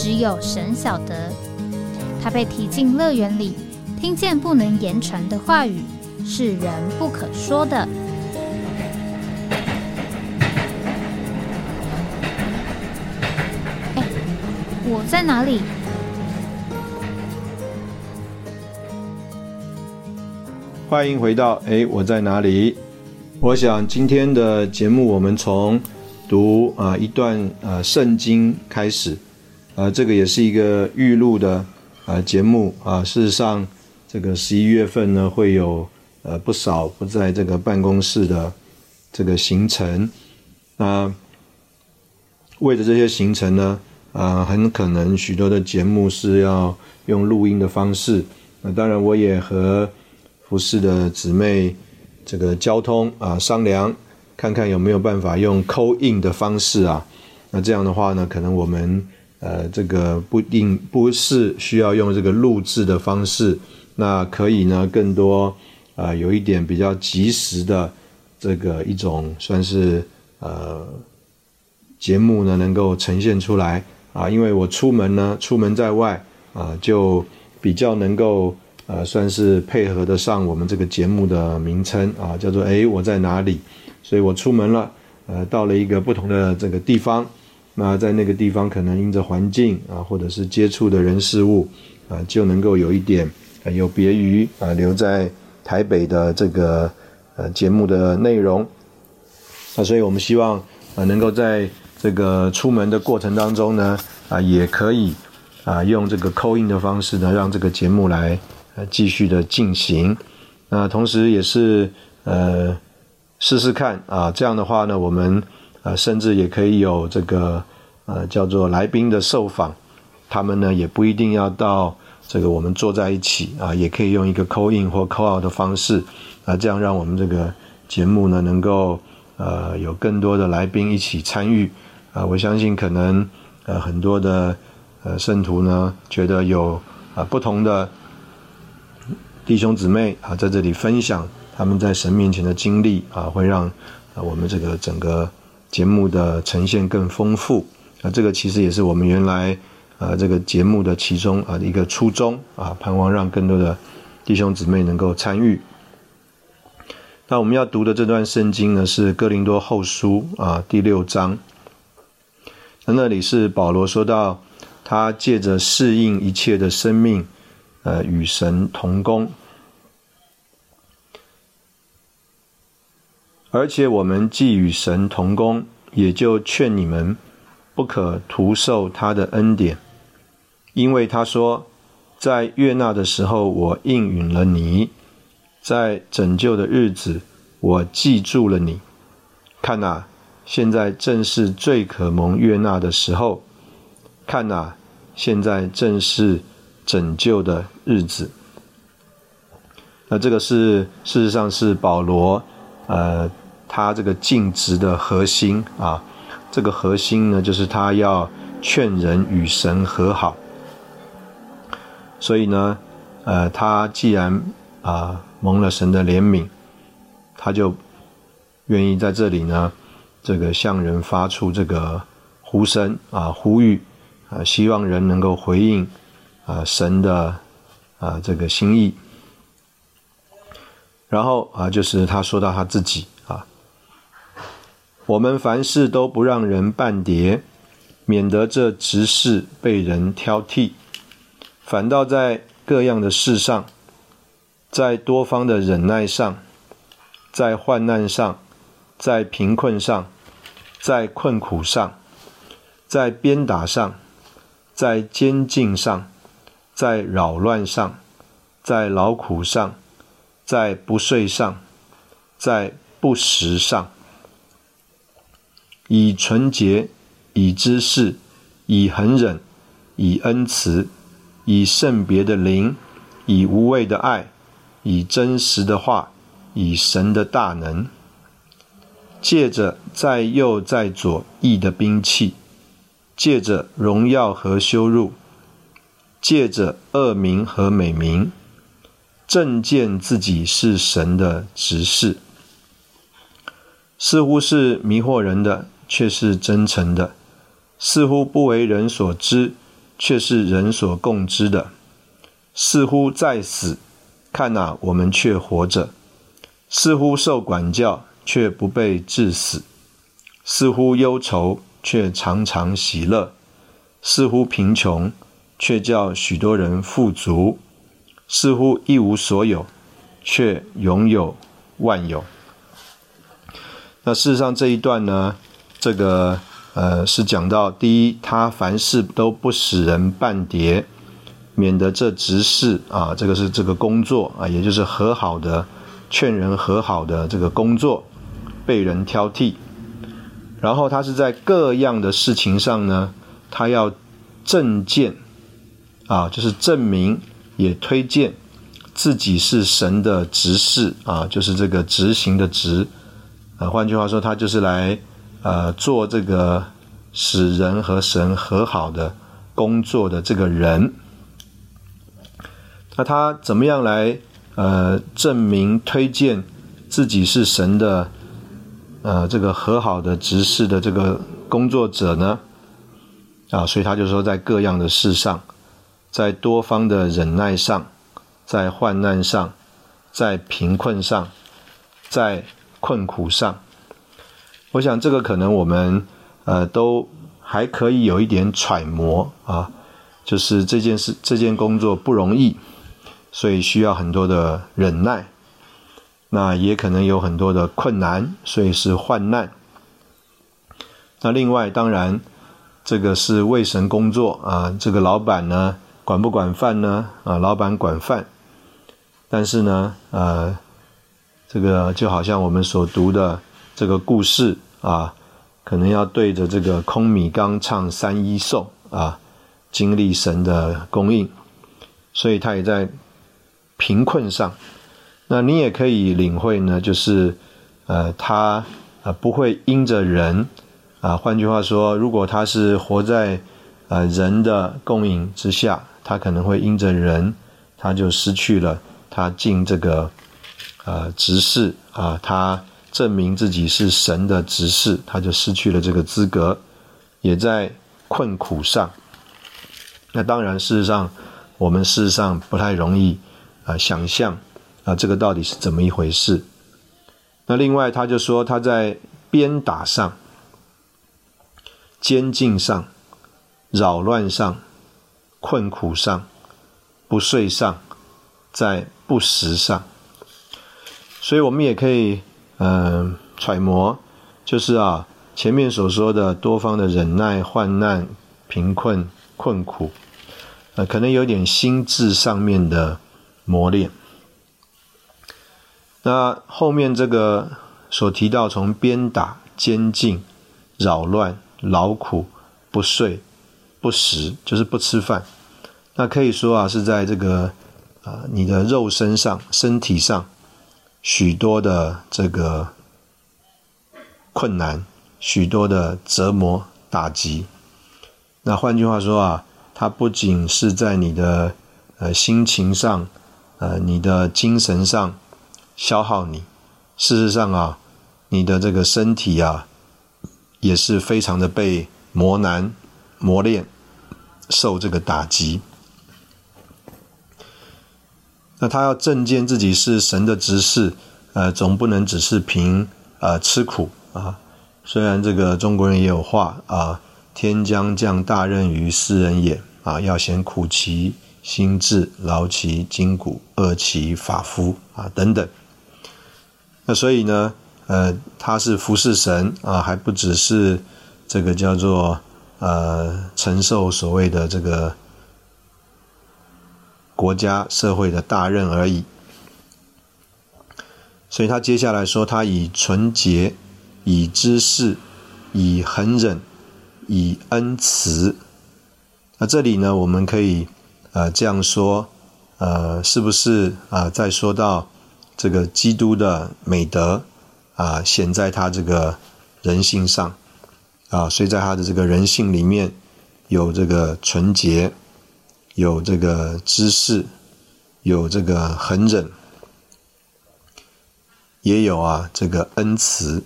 只有神晓得，他被提进乐园里，听见不能言传的话语，是人不可说的。哎，我在哪里？欢迎回到哎，我在哪里？我想今天的节目，我们从读啊一段呃圣经开始。呃，这个也是一个预录的呃节目啊。事实上，这个十一月份呢，会有呃不少不在这个办公室的这个行程。那为了这些行程呢，啊，很可能许多的节目是要用录音的方式。那当然，我也和服饰的姊妹这个交通啊商量，看看有没有办法用扣印的方式啊。那这样的话呢，可能我们。呃，这个不定不是需要用这个录制的方式，那可以呢，更多啊，有一点比较及时的这个一种算是呃节目呢，能够呈现出来啊。因为我出门呢，出门在外啊，就比较能够呃，算是配合得上我们这个节目的名称啊，叫做哎我在哪里？所以我出门了，呃，到了一个不同的这个地方。那在那个地方，可能因着环境啊，或者是接触的人事物啊，就能够有一点有别于啊留在台北的这个呃节目的内容。那所以我们希望啊，能够在这个出门的过程当中呢，啊也可以啊用这个扣印的方式呢，让这个节目来呃继续的进行。那同时也是呃试试看啊，这样的话呢，我们。呃，甚至也可以有这个呃叫做来宾的受访，他们呢也不一定要到这个我们坐在一起啊，也可以用一个 call in 或 call out 的方式啊，这样让我们这个节目呢能够呃有更多的来宾一起参与啊，我相信可能呃很多的呃圣徒呢觉得有啊不同的弟兄姊妹啊在这里分享他们在神面前的经历啊，会让我们这个整个。节目的呈现更丰富啊，这个其实也是我们原来呃这个节目的其中啊一个初衷啊，盼望让更多的弟兄姊妹能够参与。那我们要读的这段圣经呢，是哥林多后书啊第六章。那那里是保罗说到，他借着适应一切的生命，呃，与神同工。而且我们既与神同工，也就劝你们不可徒受他的恩典，因为他说，在悦纳的时候我应允了你，在拯救的日子我记住了你。看呐，现在正是最可蒙悦纳的时候。看呐，现在正是拯救的日子。那这个是事实上是保罗。呃，他这个尽职的核心啊，这个核心呢，就是他要劝人与神和好。所以呢，呃，他既然啊蒙了神的怜悯，他就愿意在这里呢，这个向人发出这个呼声啊，呼吁啊，希望人能够回应啊神的啊这个心意。然后啊，就是他说到他自己，我们凡事都不让人半叠，免得这执事被人挑剔，反倒在各样的事上，在多方的忍耐上，在患难上，在贫困上，在困苦上，在鞭打上，在监禁上，在扰乱上，在劳苦上。在不睡上，在不食上，以纯洁，以知识，以恒忍，以恩慈，以圣别的灵，以无畏的爱，以真实的话，以神的大能，借着在右在左义的兵器，借着荣耀和羞辱，借着恶名和美名，正见自己是神的执事。似乎是迷惑人的，却是真诚的；似乎不为人所知，却是人所共知的；似乎在死，看哪，我们却活着；似乎受管教，却不被致死；似乎忧愁，却常常喜乐；似乎贫穷，却叫许多人富足；似乎一无所有，却拥有万有。那事实上这一段呢，这个呃是讲到第一，他凡事都不使人半跌，免得这执事啊，这个是这个工作啊，也就是和好的劝人和好的这个工作被人挑剔。然后他是在各样的事情上呢，他要证见啊，就是证明也推荐自己是神的执事啊，就是这个执行的执。啊，换句话说，他就是来，呃，做这个使人和神和好的工作的这个人。那他怎么样来，呃，证明推荐自己是神的，呃，这个和好的执事的这个工作者呢？啊，所以他就说，在各样的事上，在多方的忍耐上，在患难上，在贫困上，在。困苦上，我想这个可能我们呃都还可以有一点揣摩啊，就是这件事这件工作不容易，所以需要很多的忍耐，那也可能有很多的困难，所以是患难。那另外当然这个是为神工作啊，这个老板呢管不管饭呢？啊，老板管饭，但是呢呃。这个就好像我们所读的这个故事啊，可能要对着这个空米缸唱三一颂啊，经历神的供应，所以他也在贫困上。那你也可以领会呢，就是呃，他呃不会因着人啊，换句话说，如果他是活在呃人的供应之下，他可能会因着人，他就失去了他进这个。呃，执事啊，他证明自己是神的执事，他就失去了这个资格，也在困苦上。那当然，事实上，我们事实上不太容易啊想象啊，这个到底是怎么一回事。那另外，他就说他在鞭打上、监禁上、扰乱上、困苦上、不睡上，在不食上。所以我们也可以，嗯，揣摩，就是啊，前面所说的多方的忍耐、患难、贫困、困苦，呃，可能有点心智上面的磨练。那后面这个所提到，从鞭打、监禁、扰乱、劳苦、不睡、不食，就是不吃饭，那可以说啊，是在这个啊，你的肉身上、身体上。许多的这个困难，许多的折磨打击。那换句话说啊，它不仅是在你的呃心情上，呃你的精神上消耗你，事实上啊，你的这个身体啊，也是非常的被磨难磨练，受这个打击。那他要证见自己是神的执事，呃，总不能只是凭呃吃苦啊。虽然这个中国人也有话啊，“天将降大任于斯人也”，啊，要先苦其心志，劳其筋骨，饿其发肤啊，等等。那所以呢，呃，他是服侍神啊，还不只是这个叫做呃承受所谓的这个。国家社会的大任而已，所以他接下来说，他以纯洁、以知识、以恒忍、以恩慈那这里呢，我们可以呃这样说，呃，是不是啊？在说到这个基督的美德啊，显在他这个人性上啊，所以在他的这个人性里面有这个纯洁，有这个知识，有这个恒忍，也有啊这个恩慈。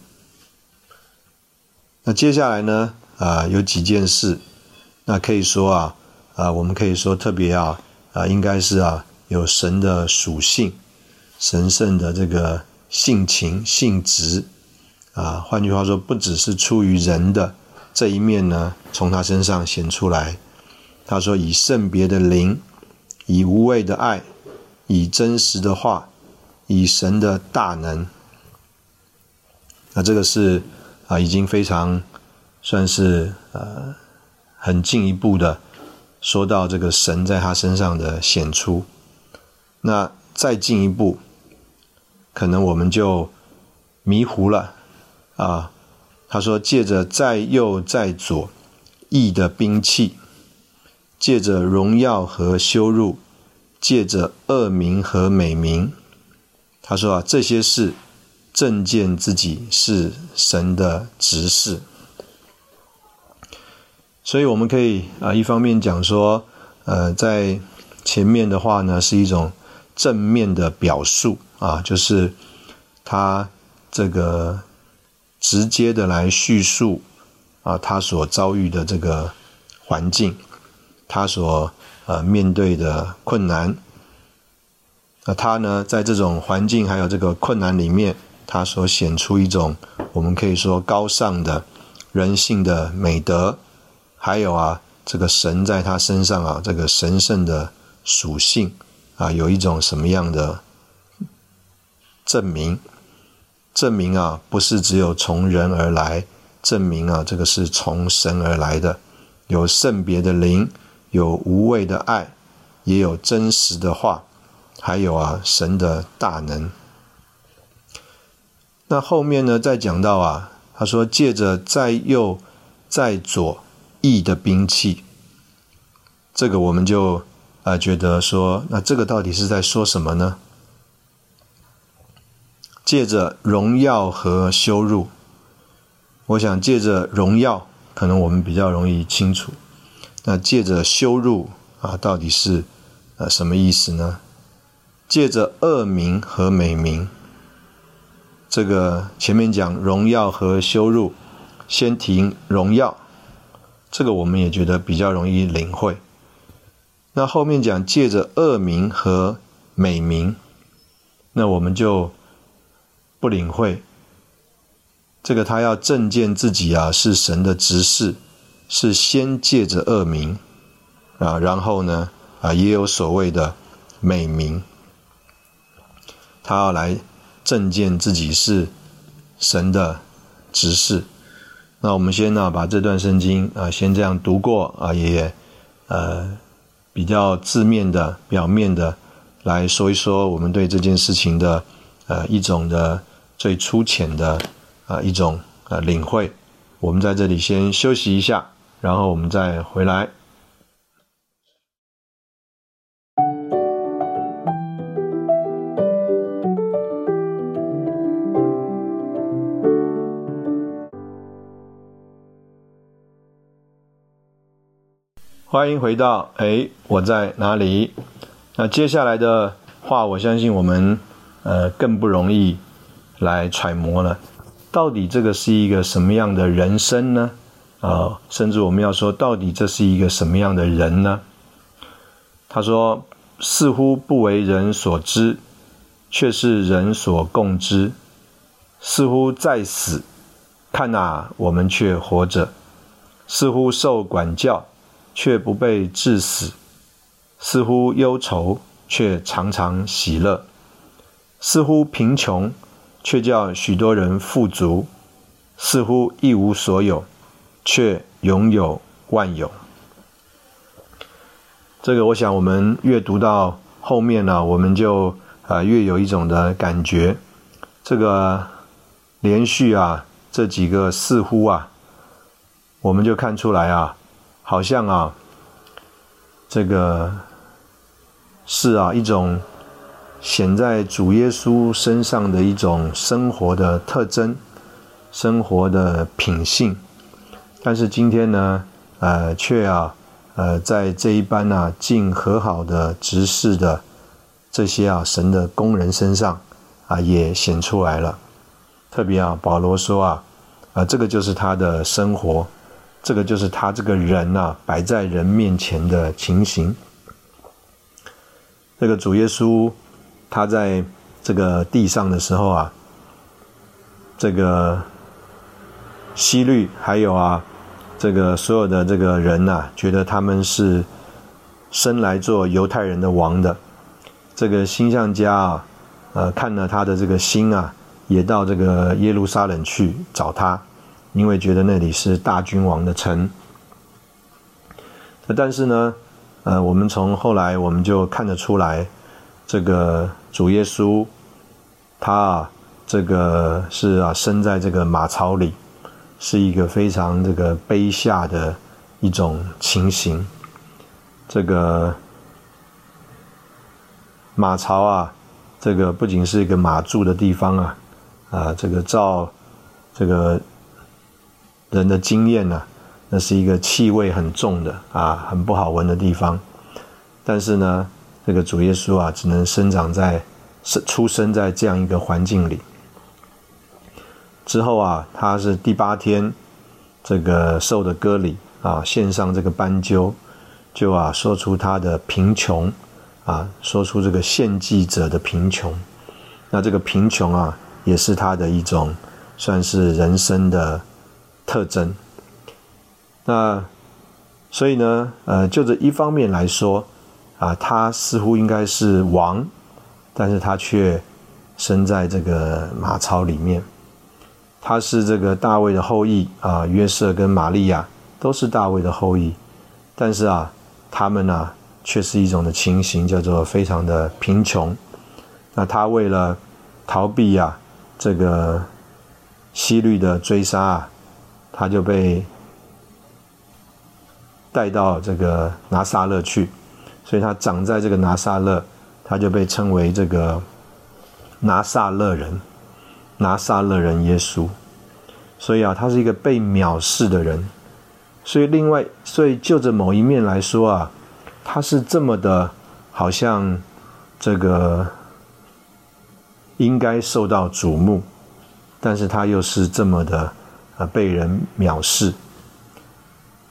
那接下来呢啊，有几件事。那可以说啊，啊，我们可以说特别啊，啊，应该是啊，有神的属性，神圣的这个性情性质，啊，换句话说，不只是出于人的这一面呢，从他身上显出来。他说，以圣别的灵，以无畏的爱，以真实的话，以神的大能。那这个是啊，已经非常算是呃。很进一步的说到这个神在他身上的显出，那再进一步，可能我们就迷糊了啊。他说：“借着在右在左义的兵器，借着荣耀和羞辱，借着恶名和美名。”他说啊，这些事正见自己是神的执事。所以我们可以啊，一方面讲说，呃，在前面的话呢，是一种正面的表述啊，就是他这个直接的来叙述啊，他所遭遇的这个环境，他所呃面对的困难，那他呢，在这种环境还有这个困难里面，他所显出一种我们可以说高尚的人性的美德。还有啊，这个神在他身上啊，这个神圣的属性啊，有一种什么样的证明？证明啊，不是只有从人而来，证明啊，这个是从神而来的，有圣别的灵，有无畏的爱，也有真实的话，还有啊，神的大能。那后面呢，再讲到啊，他说借着在右在左。义的兵器，这个我们就啊觉得说，那这个到底是在说什么呢？借着荣耀和羞辱，我想借着荣耀，可能我们比较容易清楚。那借着羞辱啊，到底是呃什么意思呢？借着恶名和美名，这个前面讲荣耀和羞辱，先提荣耀。这个我们也觉得比较容易领会。那后面讲借着恶名和美名，那我们就不领会。这个他要证见自己啊是神的执事，是先借着恶名啊，然后呢啊也有所谓的美名，他要来证见自己是神的执事。那我们先呢，把这段圣经啊，先这样读过啊，也呃比较字面的、表面的来说一说我们对这件事情的呃一种的最粗浅的啊一种呃领会。我们在这里先休息一下，然后我们再回来。欢迎回到哎，我在哪里？那接下来的话，我相信我们呃更不容易来揣摩了。到底这个是一个什么样的人生呢？啊，甚至我们要说，到底这是一个什么样的人呢？他说：“似乎不为人所知，却是人所共知；似乎在死，看哪，我们却活着；似乎受管教。”却不被致死，似乎忧愁，却常常喜乐；似乎贫穷，却叫许多人富足；似乎一无所有，却拥有万有。这个，我想我们阅读到后面呢，我们就啊越有一种的感觉。这个连续啊，这几个似乎啊，我们就看出来啊。好像啊，这个是啊一种显在主耶稣身上的一种生活的特征、生活的品性。但是今天呢，呃，却啊，呃，在这一班啊尽和好的执事的这些啊神的工人身上啊，也显出来了。特别啊，保罗说啊，啊，这个就是他的生活，这个就是他这个人呐，摆在人面前的情形。这个主耶稣他在这个地上的时候啊，这个希律还有啊。这个所有的这个人呐，觉得他们是生来做犹太人的王的。这个星象家啊，呃，看了他的这个心啊，也到这个耶路撒冷去找他，因为觉得那里是大君王的城。但是呢，呃，我们从后来我们就看得出来，这个主耶稣他啊，这个是啊，生在这个马槽里。是一个非常这个卑下的一种情形。这个马槽啊，这个不仅是一个马住的地方啊，啊，这个照这个人的经验呢，那是一个气味很重的啊，很不好闻的地方。但是呢，这个主耶稣啊，只能生长在生出生在这样一个环境里。之后啊，他是第八天，这个受的割礼啊，献上这个斑鸠，就啊说出他的贫穷啊，说出这个献祭者的贫穷。那这个贫穷啊，也是他的一种算是人生的特征。那所以呢，呃，就这一方面来说啊，他似乎应该是王，但是他却生在这个马槽里面。他是这个大卫的后裔啊，约瑟跟玛利亚都是大卫的后裔，但是啊，他们呢却是一种的情形，叫做非常的贫穷。那他为了逃避啊这个西律的追杀啊，他就被带到这个拿撒勒去，所以他长在这个拿撒勒，他就被称为这个拿撒勒人。拿撒勒人耶稣，所以啊，他是一个被藐视的人。所以另外，所以就着某一面来说啊，他是这么的，好像这个应该受到瞩目，但是他又是这么的啊被人藐视。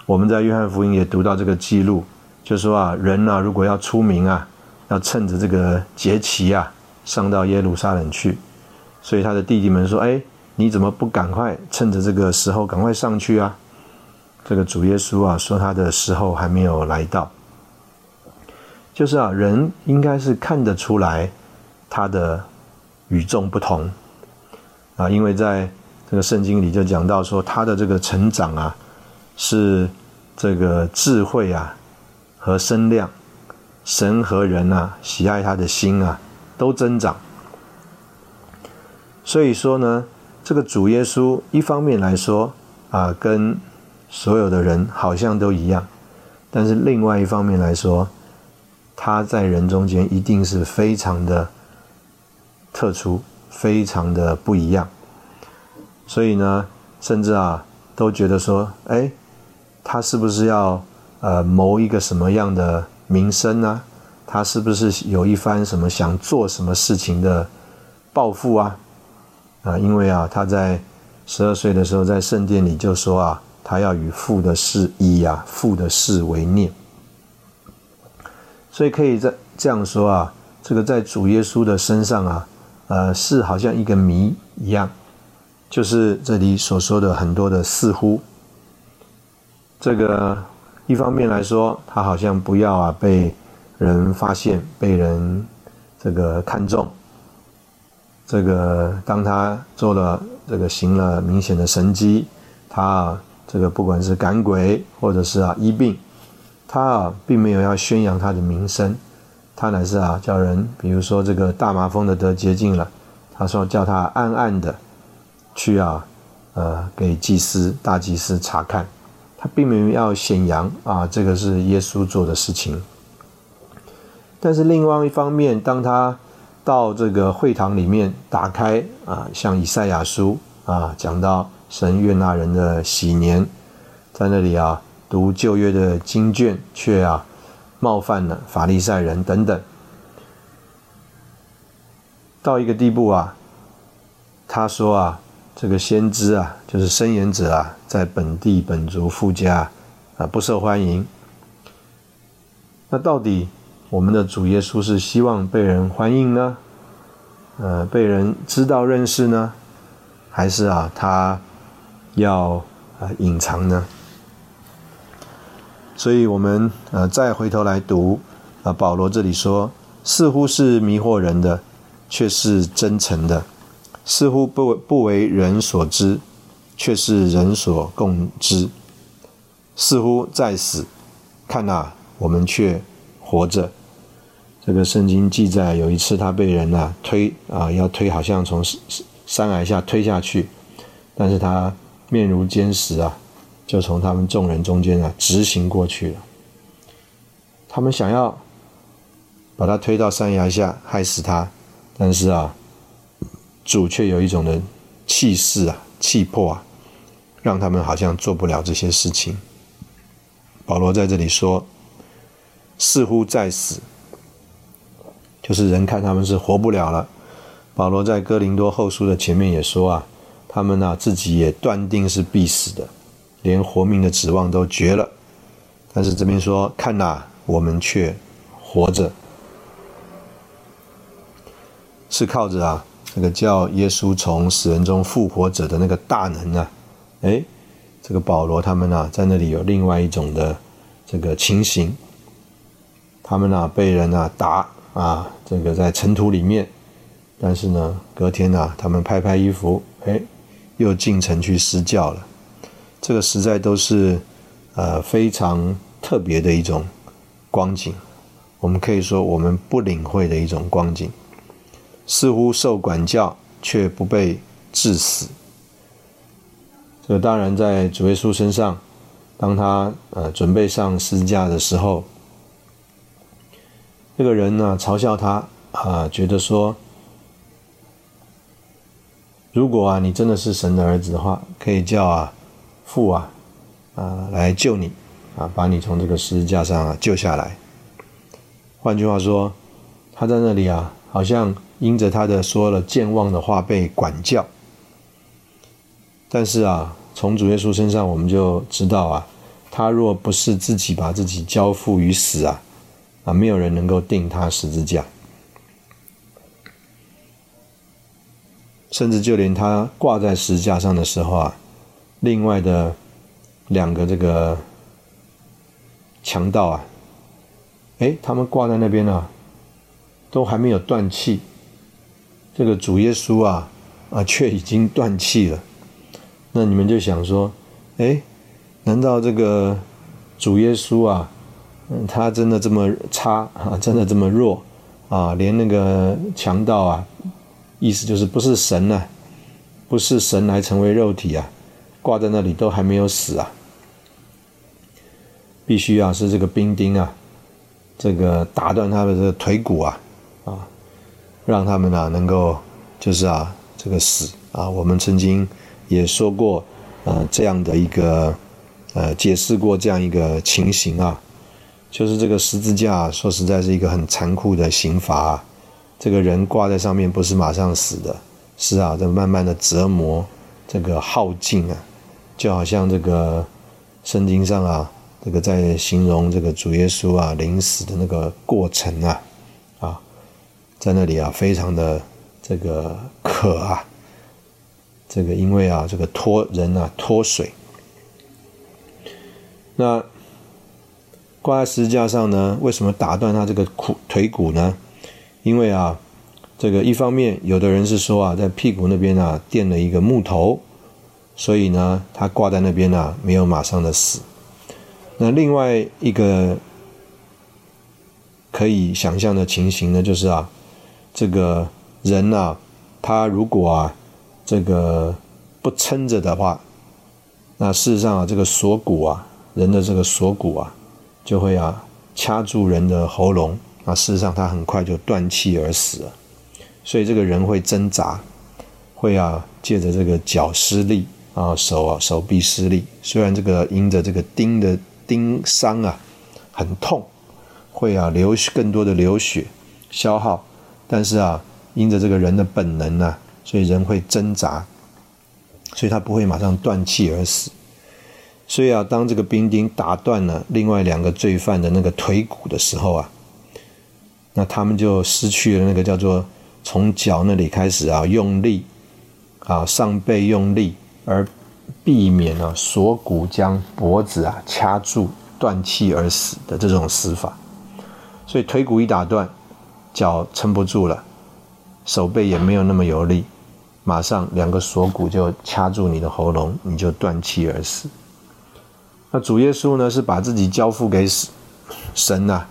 我们在约翰福音也读到这个记录，就说啊，人啊，如果要出名啊，要趁着这个节期啊，上到耶路撒冷去。所以他的弟弟们说：“哎，你怎么不赶快趁着这个时候赶快上去啊？”这个主耶稣啊说：“他的时候还没有来到。”就是啊，人应该是看得出来他的与众不同啊，因为在这个圣经里就讲到说，他的这个成长啊，是这个智慧啊和身量，神和人啊喜爱他的心啊都增长。所以说呢，这个主耶稣一方面来说啊，跟所有的人好像都一样，但是另外一方面来说，他在人中间一定是非常的特殊，非常的不一样。所以呢，甚至啊，都觉得说，哎，他是不是要呃谋一个什么样的名声呢？他是不是有一番什么想做什么事情的抱负啊？啊，因为啊，他在十二岁的时候在圣殿里就说啊，他要与父的事以啊父的事为念，所以可以在这样说啊，这个在主耶稣的身上啊，呃，是好像一个谜一样，就是这里所说的很多的似乎，这个一方面来说，他好像不要啊被人发现，被人这个看中。这个当他做了这个行了明显的神迹，他啊这个不管是赶鬼或者是啊医病，他啊并没有要宣扬他的名声，他乃是啊叫人，比如说这个大麻风的得洁净了，他说叫他暗暗的去啊呃给祭司大祭司查看，他并没有要显扬啊这个是耶稣做的事情。但是另外一方面，当他到这个会堂里面打开啊，像以赛亚书啊，讲到神悦纳人的喜年，在那里啊读旧约的经卷，却啊冒犯了法利赛人等等，到一个地步啊，他说啊，这个先知啊，就是申言者啊，在本地本族富家啊不受欢迎。那到底？我们的主耶稣是希望被人欢迎呢，呃，被人知道认识呢，还是啊，他要啊隐藏呢？所以，我们呃再回头来读啊，保罗这里说，似乎是迷惑人的，却是真诚的；似乎不不为人所知，却是人所共知；似乎在死，看呐，我们却活着。这个圣经记载，有一次他被人啊推啊，要推，好像从山崖下推下去，但是他面如坚石啊，就从他们众人中间啊直行过去了。他们想要把他推到山崖下害死他，但是啊，主却有一种的气势啊、气魄啊，让他们好像做不了这些事情。保罗在这里说，似乎在死。就是人看他们是活不了了。保罗在哥林多后书的前面也说啊，他们呢自己也断定是必死的，连活命的指望都绝了。但是这边说，看呐，我们却活着，是靠着啊这个叫耶稣从死人中复活者的那个大能啊。哎，这个保罗他们呢在那里有另外一种的这个情形，他们呢被人啊打。啊，这个在尘土里面，但是呢，隔天呢，他们拍拍衣服，哎，又进城去施教了。这个实在都是呃非常特别的一种光景。我们可以说，我们不领会的一种光景，似乎受管教却不被致死。这当然在主耶稣身上，当他呃准备上十字架的时候。这个人呢，嘲笑他啊，觉得说，如果啊，你真的是神的儿子的话，可以叫啊父啊啊来救你啊，把你从这个十字架上啊救下来。换句话说，他在那里啊，好像因着他的说了健忘的话被管教。但是啊，从主耶稣身上我们就知道啊，他若不是自己把自己交付于死啊。啊，没有人能够定他十字架，甚至就连他挂在十字架上的时候啊，另外的两个这个强盗啊，哎，他们挂在那边呢，都还没有断气，这个主耶稣啊啊，却已经断气了。那你们就想说，哎，难道这个主耶稣啊？他真的这么差啊？真的这么弱啊？连那个强盗啊，意思就是不是神呢？不是神来成为肉体啊？挂在那里都还没有死啊？必须啊是这个兵丁啊，这个打断他的这个腿骨啊啊，让他们啊能够就是啊这个死啊。我们曾经也说过呃这样的一个呃解释过这样一个情形啊。就是这个十字架，说实在是一个很残酷的刑罚。这个人挂在上面，不是马上死的，是啊，在慢慢的折磨，这个耗尽啊，就好像这个圣经上啊，这个在形容这个主耶稣啊临死的那个过程啊，啊，在那里啊，非常的这个渴啊，这个因为啊，这个脱人啊脱水，那。挂在十字架上呢？为什么打断他这个骨腿骨呢？因为啊，这个一方面有的人是说啊，在屁股那边啊垫了一个木头，所以呢，他挂在那边啊没有马上的死。那另外一个可以想象的情形呢，就是啊，这个人呐，他如果啊这个不撑着的话，那事实上啊，这个锁骨啊，人的这个锁骨啊。就会啊掐住人的喉咙啊，事实上他很快就断气而死了。所以这个人会挣扎，会啊借着这个脚失力啊，手啊手臂失力。虽然这个因着这个钉的钉伤啊很痛，会啊流更多的流血消耗，但是啊因着这个人的本能呢，所以人会挣扎，所以他不会马上断气而死。所以啊，当这个兵丁打断了另外两个罪犯的那个腿骨的时候啊，那他们就失去了那个叫做。从脚那里开始啊，用力啊，上背用力，而避免了锁骨将脖子啊掐住，断气而死的这种死法。所以腿骨一打断，脚撑不住了，手背也没有那么有力，马上两个锁骨就掐住你的喉咙，你就断气而死。那主耶稣呢，是把自己交付给神呐。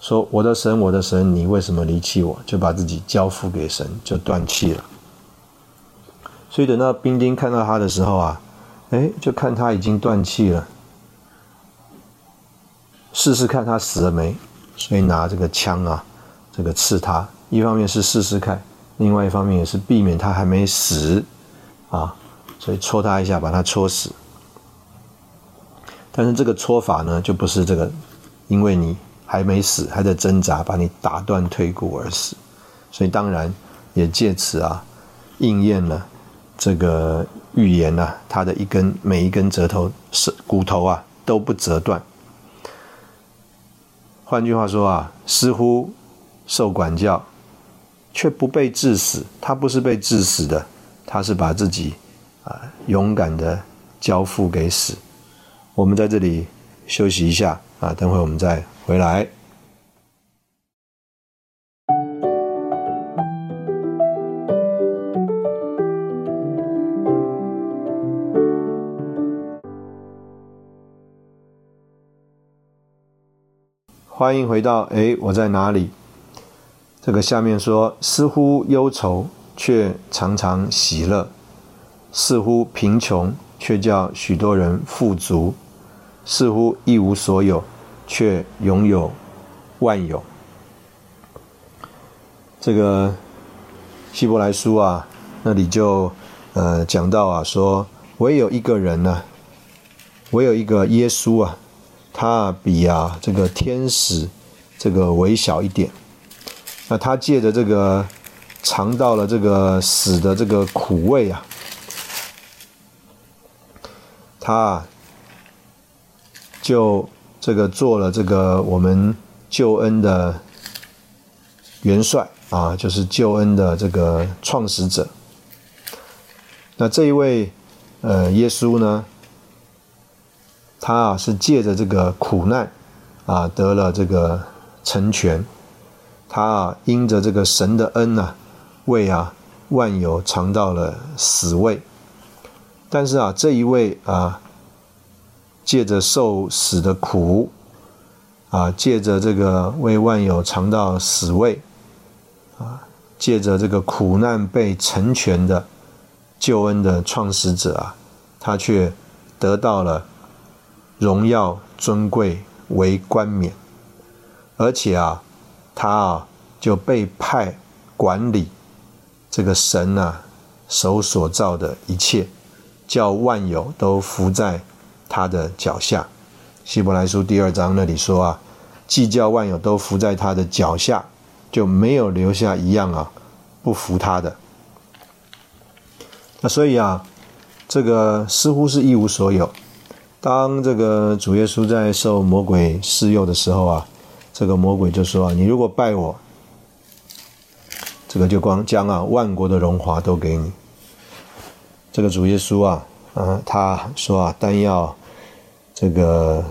说我的神，我的神，你为什么离弃我？就把自己交付给神，就断气了。所以等到兵丁看到他的时候啊，哎，就看他已经断气了，试试看他死了没？所以拿这个枪啊，这个刺他，一方面是试试看，另外一方面也是避免他还没死啊，所以戳他一下，把他戳死。但是这个戳法呢，就不是这个，因为你。还没死，还在挣扎，把你打断腿骨而死，所以当然也借此啊应验了这个预言啊，他的一根每一根折头是骨头啊都不折断。换句话说啊，似乎受管教却不被致死，他不是被致死的，他是把自己啊勇敢的交付给死。我们在这里休息一下啊，等会我们再。回来，欢迎回到哎，我在哪里？这个下面说，似乎忧愁，却常常喜乐；似乎贫穷，却叫许多人富足；似乎一无所有。却拥有万有。这个希伯来书啊，那里就呃讲到啊，说唯有一个人呢，唯有一个耶稣啊，他比啊这个天使这个微小一点。那他借着这个尝到了这个死的这个苦味啊，他就。这个做了这个我们救恩的元帅啊，就是救恩的这个创始者。那这一位呃耶稣呢，他啊是借着这个苦难啊得了这个成全，他啊因着这个神的恩呐，为啊万有尝到了死味。但是啊这一位啊。借着受死的苦，啊，借着这个为万有尝到死味，啊，借着这个苦难被成全的救恩的创始者啊，他却得到了荣耀尊贵为冠冕，而且啊，他啊就被派管理这个神啊手所造的一切，叫万有都伏在。他的脚下，希伯来书第二章那里说啊，既叫万有都伏在他的脚下，就没有留下一样啊不服他的。那所以啊，这个似乎是一无所有。当这个主耶稣在受魔鬼试诱的时候啊，这个魔鬼就说啊，你如果拜我，这个就光将啊万国的荣华都给你。这个主耶稣啊，啊，他说啊，但要。这个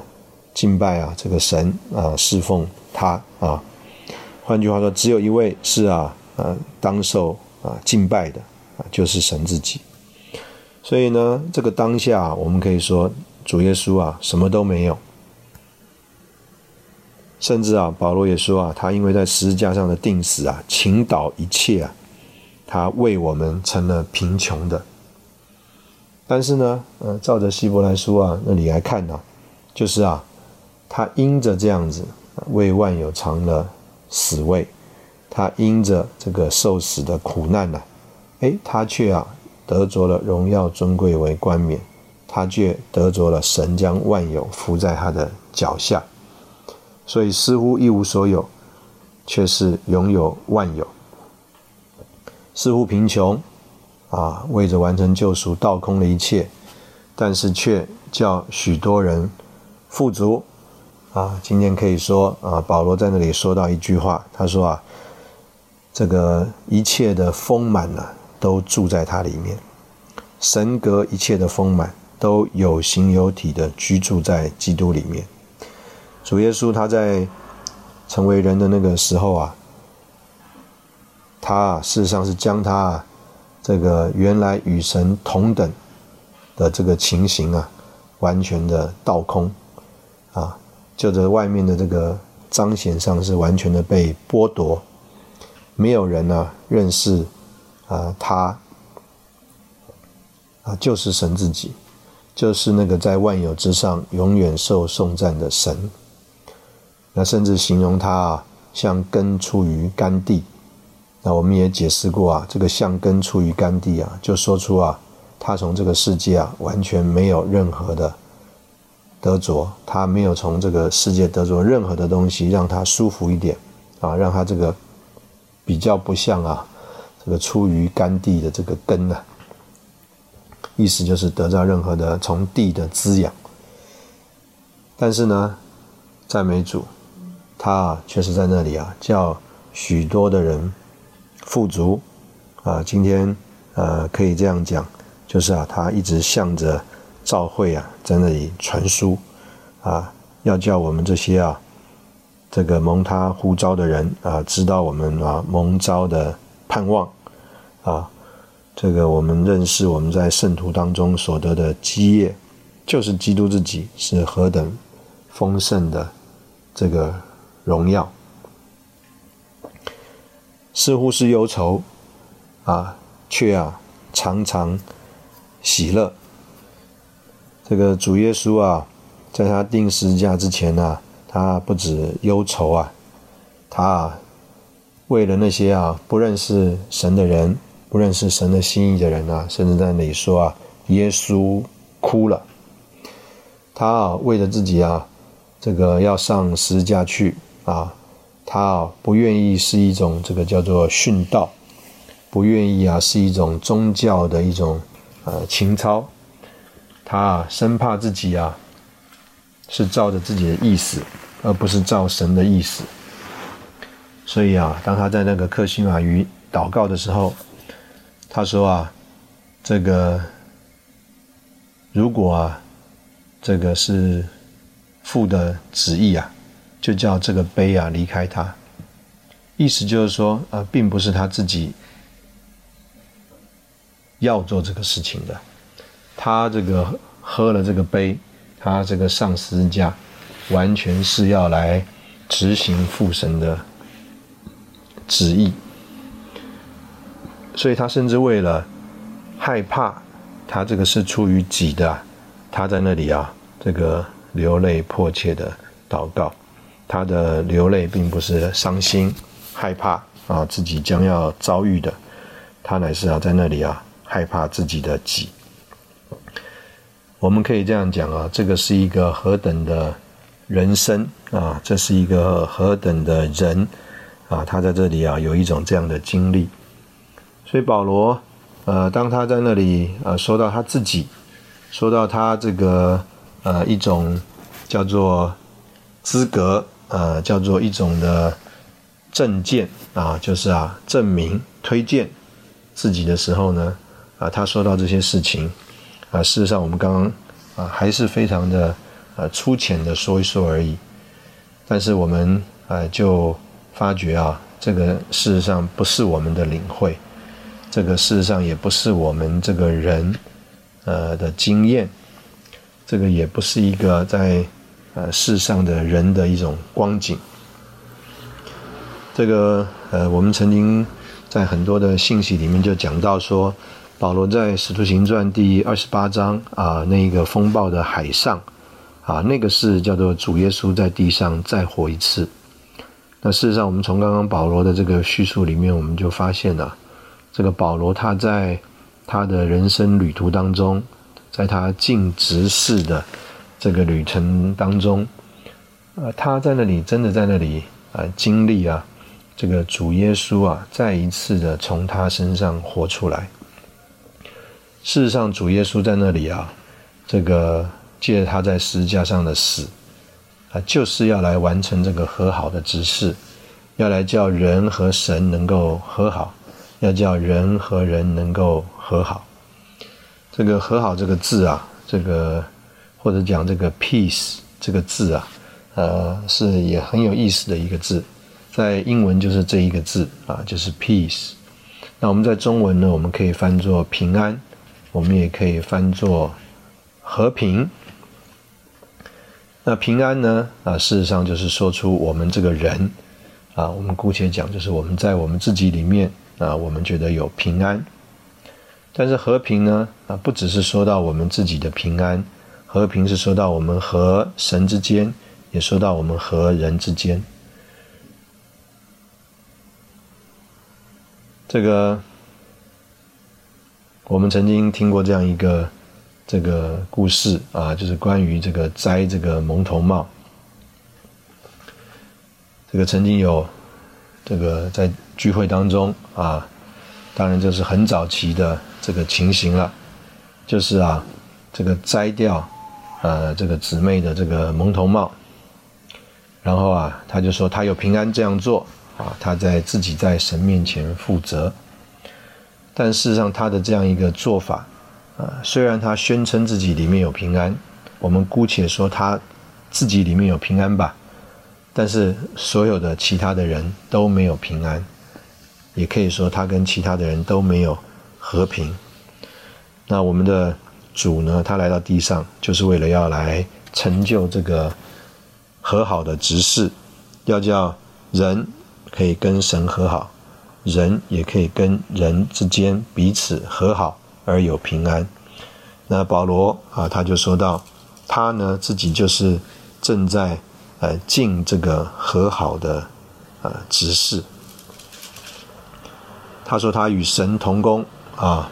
敬拜啊，这个神啊，侍奉他啊。换句话说，只有一位是啊，呃，当受啊敬拜的啊，就是神自己。所以呢，这个当下，我们可以说，主耶稣啊，什么都没有。甚至啊，保罗也说啊，他因为在十字架上的定死啊，倾倒一切啊，他为我们成了贫穷的。但是呢，呃，照着希伯来书啊那里来看呢，就是啊，他因着这样子为万有尝了死味，他因着这个受死的苦难呢，哎，他却啊得着了荣耀尊贵为冠冕，他却得着了神将万有伏在他的脚下，所以似乎一无所有，却是拥有万有；似乎贫穷，啊，为着完成救赎，倒空了一切，但是却叫许多人富足。啊，今天可以说啊，保罗在那里说到一句话，他说啊，这个一切的丰满呢，都住在他里面，神格一切的丰满都有形有体的居住在基督里面。主耶稣他在成为人的那个时候啊，他事实上是将他啊这个原来与神同等的这个情形啊，完全的倒空啊。就这外面的这个彰显上是完全的被剥夺，没有人呢认识啊他啊就是神自己，就是那个在万有之上永远受颂赞的神。那甚至形容他啊像根出于干地。那我们也解释过啊，这个像根出于甘地啊，就说出啊他从这个世界啊完全没有任何的。得着，他没有从这个世界得着任何的东西，让他舒服一点，啊，让他这个比较不像啊，这个出于甘地的这个根呢，意思就是得到任何的从地的滋养。但是呢，赞美主，他啊，确实在那里啊，叫许多的人富足，啊，今天呃可以这样讲，就是啊，他一直向着。召会啊，在那里传书，啊，要叫我们这些啊，这个蒙他呼召的人啊，知道我们啊蒙召的盼望，啊，这个我们认识我们在圣徒当中所得的基业，就是基督自己是何等丰盛的这个荣耀，似乎是忧愁，啊，却啊常常喜乐。这个主耶稣啊，在他定十字架之前呢，他不止忧愁啊，他啊为了那些啊不认识神的人、不认识神的心意的人啊，甚至在那里说啊，耶稣哭了。他啊，为了自己啊，这个要上十字架去啊，他啊不愿意是一种这个叫做殉道，不愿意啊是一种宗教的一种呃情操。他啊，生怕自己啊，是照着自己的意思，而不是照神的意思。所以啊，当他在那个克西马鱼祷告的时候，他说啊，这个如果啊，这个是父的旨意啊，就叫这个杯啊离开他。意思就是说，呃，并不是他自己要做这个事情的。他这个喝了这个杯，他这个上十字架，完全是要来执行父神的旨意，所以他甚至为了害怕，他这个是出于己的，他在那里啊，这个流泪迫切的祷告，他的流泪并不是伤心害怕啊自己将要遭遇的，他乃是啊在那里啊害怕自己的己。我们可以这样讲啊，这个是一个何等的人生啊，这是一个何等的人啊，他在这里啊有一种这样的经历。所以保罗，呃，当他在那里呃说到他自己，说到他这个呃一种叫做资格，呃叫做一种的证件啊，就是啊证明推荐自己的时候呢，啊他说到这些事情。啊，事实上，我们刚刚啊还是非常的呃粗浅的说一说而已。但是我们啊就发觉啊，这个事实上不是我们的领会，这个事实上也不是我们这个人呃的经验，这个也不是一个在呃世上的人的一种光景。这个呃，我们曾经在很多的信息里面就讲到说。保罗在《使徒行传》第二十八章啊，那个风暴的海上啊，那个是叫做主耶稣在地上再活一次。那事实上，我们从刚刚保罗的这个叙述里面，我们就发现了，这个保罗他在他的人生旅途当中，在他尽职事的这个旅程当中，呃，他在那里真的在那里啊经历啊，这个主耶稣啊再一次的从他身上活出来。事实上，主耶稣在那里啊，这个借他在十字架上的死，啊，就是要来完成这个和好的指示，要来叫人和神能够和好，要叫人和人能够和好。这个“和好”这个字啊，这个或者讲这个 “peace” 这个字啊，呃，是也很有意思的一个字，在英文就是这一个字啊，就是 “peace”。那我们在中文呢，我们可以翻作“平安”。我们也可以翻作和平。那平安呢？啊，事实上就是说出我们这个人啊，我们姑且讲，就是我们在我们自己里面啊，我们觉得有平安。但是和平呢？啊，不只是说到我们自己的平安，和平是说到我们和神之间，也说到我们和人之间。这个。我们曾经听过这样一个这个故事啊，就是关于这个摘这个蒙头帽。这个曾经有这个在聚会当中啊，当然这是很早期的这个情形了，就是啊，这个摘掉呃这个姊妹的这个蒙头帽，然后啊，他就说他有平安这样做啊，他在自己在神面前负责。但事实上，他的这样一个做法，啊，虽然他宣称自己里面有平安，我们姑且说他自己里面有平安吧，但是所有的其他的人都没有平安，也可以说他跟其他的人都没有和平。那我们的主呢，他来到地上，就是为了要来成就这个和好的执事，要叫人可以跟神和好。人也可以跟人之间彼此和好而有平安。那保罗啊，他就说到，他呢自己就是正在呃尽这个和好的呃执事。他说他与神同工啊，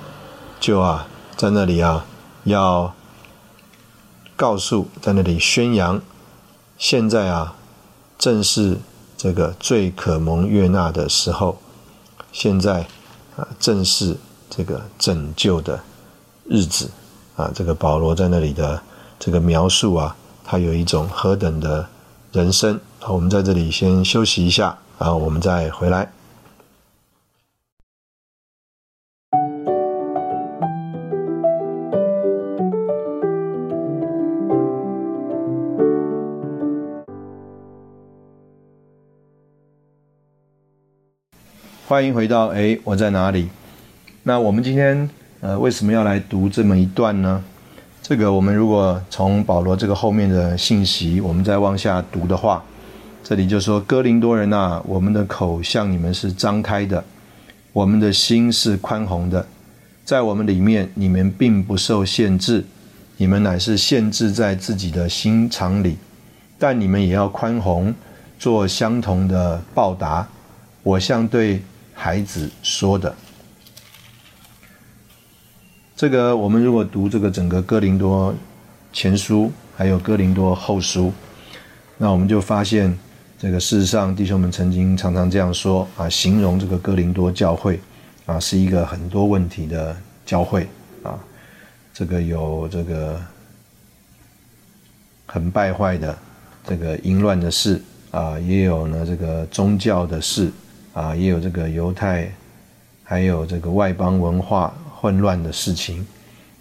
就啊在那里啊要告诉，在那里宣扬，现在啊正是这个最可蒙悦纳的时候。现在啊，正是这个拯救的日子啊！这个保罗在那里的这个描述啊，他有一种何等的人生。好，我们在这里先休息一下，然后我们再回来。欢迎回到哎，我在哪里？那我们今天呃为什么要来读这么一段呢？这个我们如果从保罗这个后面的信息，我们再往下读的话，这里就说哥林多人呐，我们的口向你们是张开的，我们的心是宽宏的，在我们里面你们并不受限制，你们乃是限制在自己的心肠里，但你们也要宽宏，做相同的报答。我像对。孩子说的，这个我们如果读这个整个哥林多前书，还有哥林多后书，那我们就发现，这个事实上弟兄们曾经常常这样说啊，形容这个哥林多教会啊，是一个很多问题的教会啊，这个有这个很败坏的这个淫乱的事啊，也有呢这个宗教的事。啊，也有这个犹太，还有这个外邦文化混乱的事情，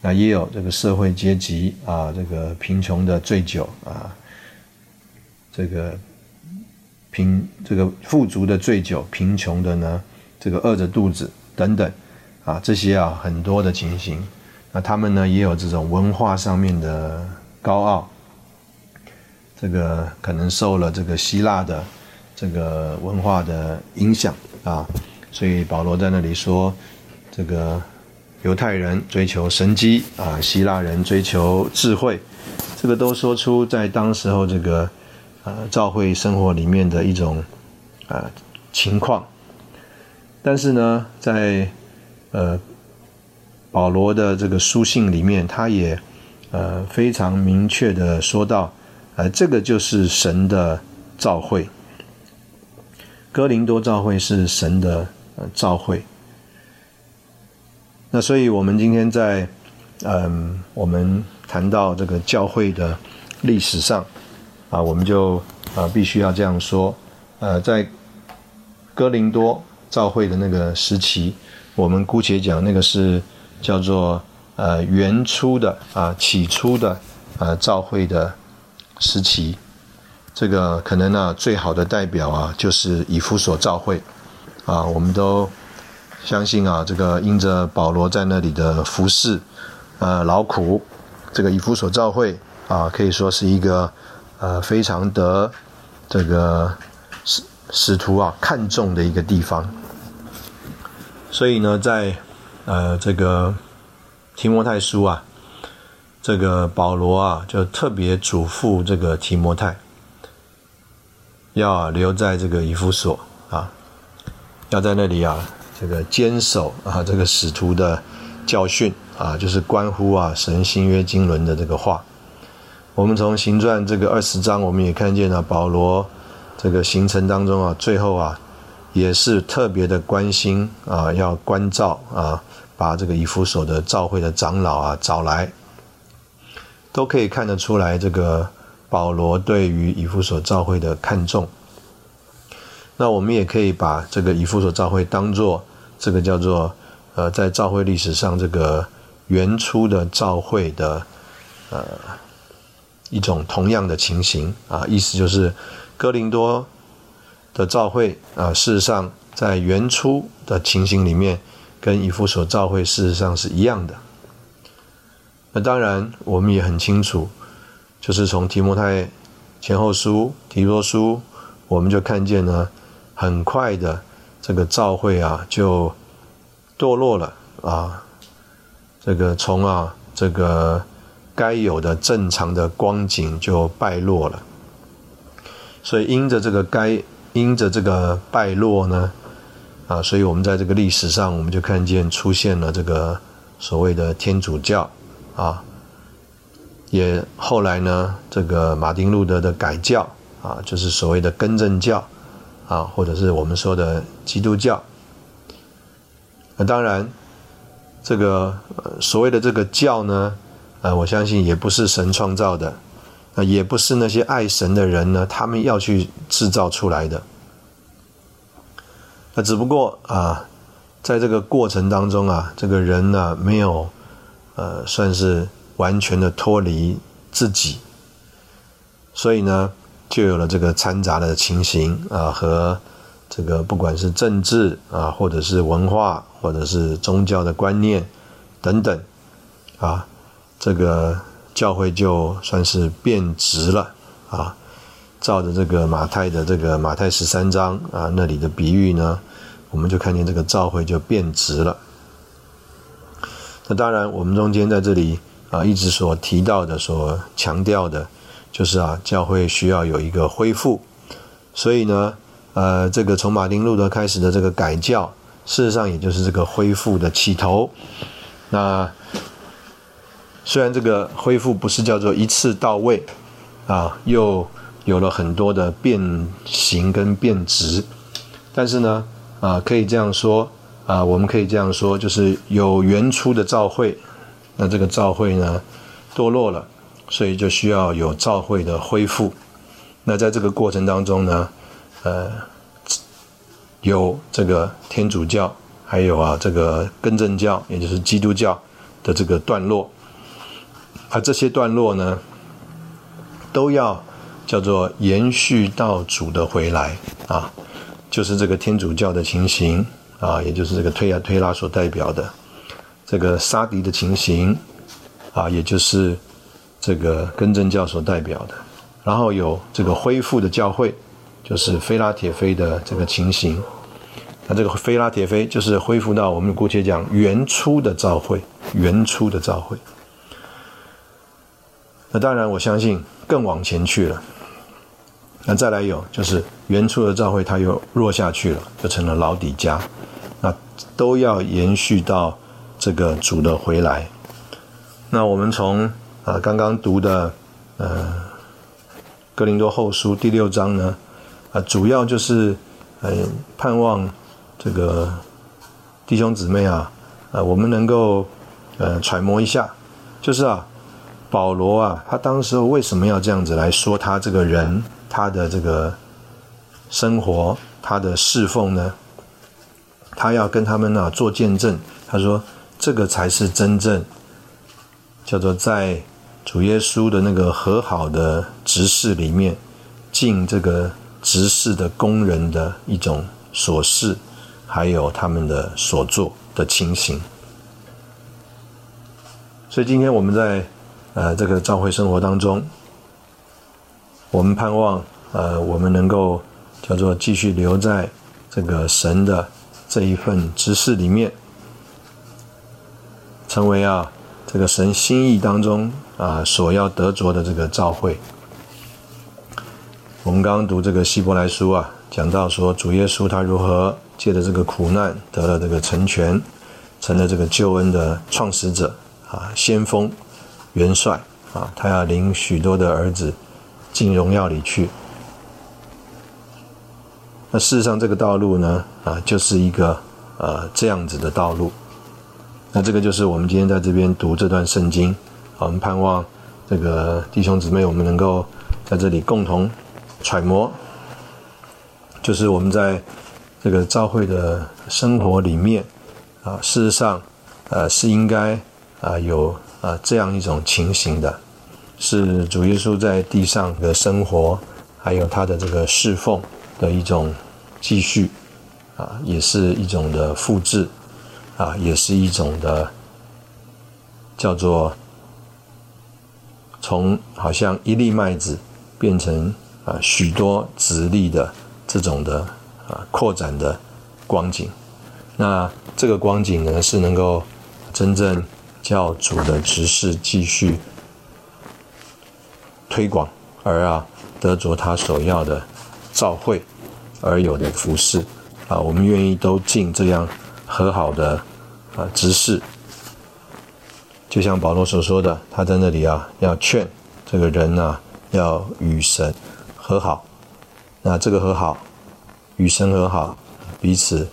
那也有这个社会阶级啊，这个贫穷的醉酒啊，这个贫这个富足的醉酒，贫穷的呢，这个饿着肚子等等啊，这些啊很多的情形，那他们呢也有这种文化上面的高傲，这个可能受了这个希腊的。这个文化的影响啊，所以保罗在那里说，这个犹太人追求神机啊，希腊人追求智慧这个都说出在当时候这个呃教会生活里面的一种啊情况。但是呢，在呃保罗的这个书信里面，他也呃非常明确的说到，呃，这个就是神的召会。哥林多教会是神的呃召会。那所以，我们今天在嗯，我们谈到这个教会的历史上啊，我们就啊必须要这样说，呃，在哥林多。教会的那个时期，我们姑且讲那个是叫做呃原初的啊起初的呃教会的时期，这个可能呢最好的代表啊就是以弗所教会啊，我们都相信啊这个因着保罗在那里的服侍呃劳苦，这个以弗所教会啊可以说是一个呃非常得这个使使徒啊看重的一个地方。所以呢，在呃这个提摩太书啊，这个保罗啊就特别嘱咐这个提摩太，要留在这个以弗所啊，要在那里啊这个坚守啊这个使徒的教训啊，就是关乎啊神新约经纶的这个话。我们从行传这个二十章，我们也看见了保罗这个行程当中啊，最后啊。也是特别的关心啊，要关照啊，把这个以弗所的召会的长老啊找来，都可以看得出来，这个保罗对于以弗所教会的看重。那我们也可以把这个以弗所教会当做这个叫做呃，在教会历史上这个原初的教会的呃一种同样的情形啊，意思就是哥林多。的教会啊，事实上在原初的情形里面，跟以弗所召会事实上是一样的。那当然，我们也很清楚，就是从提摩太前后书、提多书，我们就看见呢，很快的这个教会啊，就堕落了啊，这个从啊这个该有的正常的光景就败落了，所以因着这个该。因着这个败落呢，啊，所以我们在这个历史上，我们就看见出现了这个所谓的天主教，啊，也后来呢，这个马丁路德的改教，啊，就是所谓的更正教，啊，或者是我们说的基督教。那当然，这个所谓的这个教呢，呃，我相信也不是神创造的。啊，也不是那些爱神的人呢，他们要去制造出来的。那只不过啊，在这个过程当中啊，这个人呢没有呃，算是完全的脱离自己，所以呢，就有了这个掺杂的情形啊，和这个不管是政治啊，或者是文化，或者是宗教的观念等等啊，这个。教会就算是变直了啊！照着这个马太的这个马太十三章啊那里的比喻呢，我们就看见这个教会就变直了。那当然，我们中间在这里啊一直所提到的、所强调的，就是啊教会需要有一个恢复。所以呢，呃，这个从马丁路德开始的这个改教，事实上也就是这个恢复的起头。那。虽然这个恢复不是叫做一次到位，啊，又有了很多的变形跟变质，但是呢，啊，可以这样说，啊，我们可以这样说，就是有原初的召会，那这个教会呢堕落了，所以就需要有教会的恢复。那在这个过程当中呢，呃，有这个天主教，还有啊这个更正教，也就是基督教的这个段落。而这些段落呢，都要叫做延续到主的回来啊，就是这个天主教的情形啊，也就是这个推啊推拉所代表的这个杀敌的情形啊，也就是这个根正教所代表的，然后有这个恢复的教会，就是菲拉铁菲的这个情形。那这个菲拉铁菲就是恢复到我们姑且讲原初的教会，原初的教会。那那当然，我相信更往前去了。那再来有就是原初的教会，它又弱下去了，就成了老底家。那都要延续到这个主的回来。那我们从啊刚刚读的呃哥林多后书第六章呢，啊主要就是呃盼望这个弟兄姊妹啊，呃我们能够呃揣摩一下，就是啊保罗啊他当时候为什么要这样子来说他这个人他的这个生活他的侍奉呢？他要跟他们呢做见证，他说这个才是真正叫做在主耶稣的那个和好的执事里面尽这个执事的工人的一种所事，还有他们的所做的情形。所以今天我们在呃这个教会生活当中，我们盼望呃我们能够叫做继续留在这个神的。这一份执事里面，成为啊这个神心意当中啊所要得着的这个召会。我们刚刚读这个希伯来书啊，讲到说主耶稣他如何借着这个苦难得了这个成全，成了这个救恩的创始者啊先锋元帅啊，他要领许多的儿子进荣耀里去。那事实上，这个道路呢，啊，就是一个呃这样子的道路。那这个就是我们今天在这边读这段圣经，我们盼望这个弟兄姊妹，我们能够在这里共同揣摩，就是我们在这个教会的生活里面，啊，事实上，呃，是应该啊有啊这样一种情形的，是主耶稣在地上的生活，还有他的这个侍奉。的一种继续，啊，也是一种的复制，啊，也是一种的叫做从好像一粒麦子变成啊许多直立的这种的啊扩展的光景。那这个光景呢，是能够真正叫主的执事继续推广，而啊得着他所要的。召会而有的服饰啊，我们愿意都尽这样和好的啊执事，就像保罗所说的，他在那里啊要劝这个人呐要与神和好，那这个和好与神和好，彼此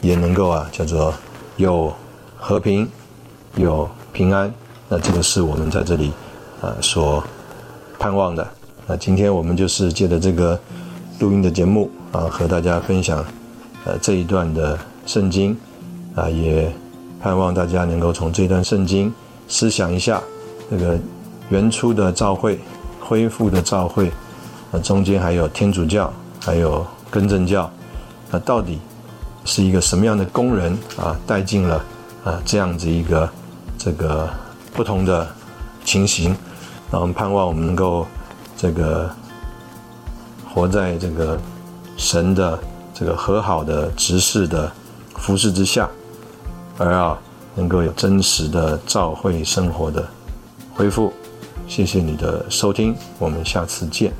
也能够啊叫做有和平有平安，那这个是我们在这里啊所盼望的。那今天我们就是借着这个。录音的节目啊，和大家分享呃这一段的圣经啊，也盼望大家能够从这段圣经思想一下这个原初的教会、恢复的教会，那中间还有天主教，还有更正教，那到底是一个什么样的工人啊，带进了啊这样子一个这个不同的情形，那我们盼望我们能够这个。活在这个神的这个和好的执事的服饰之下，而啊能够有真实的照会生活的恢复。谢谢你的收听，我们下次见。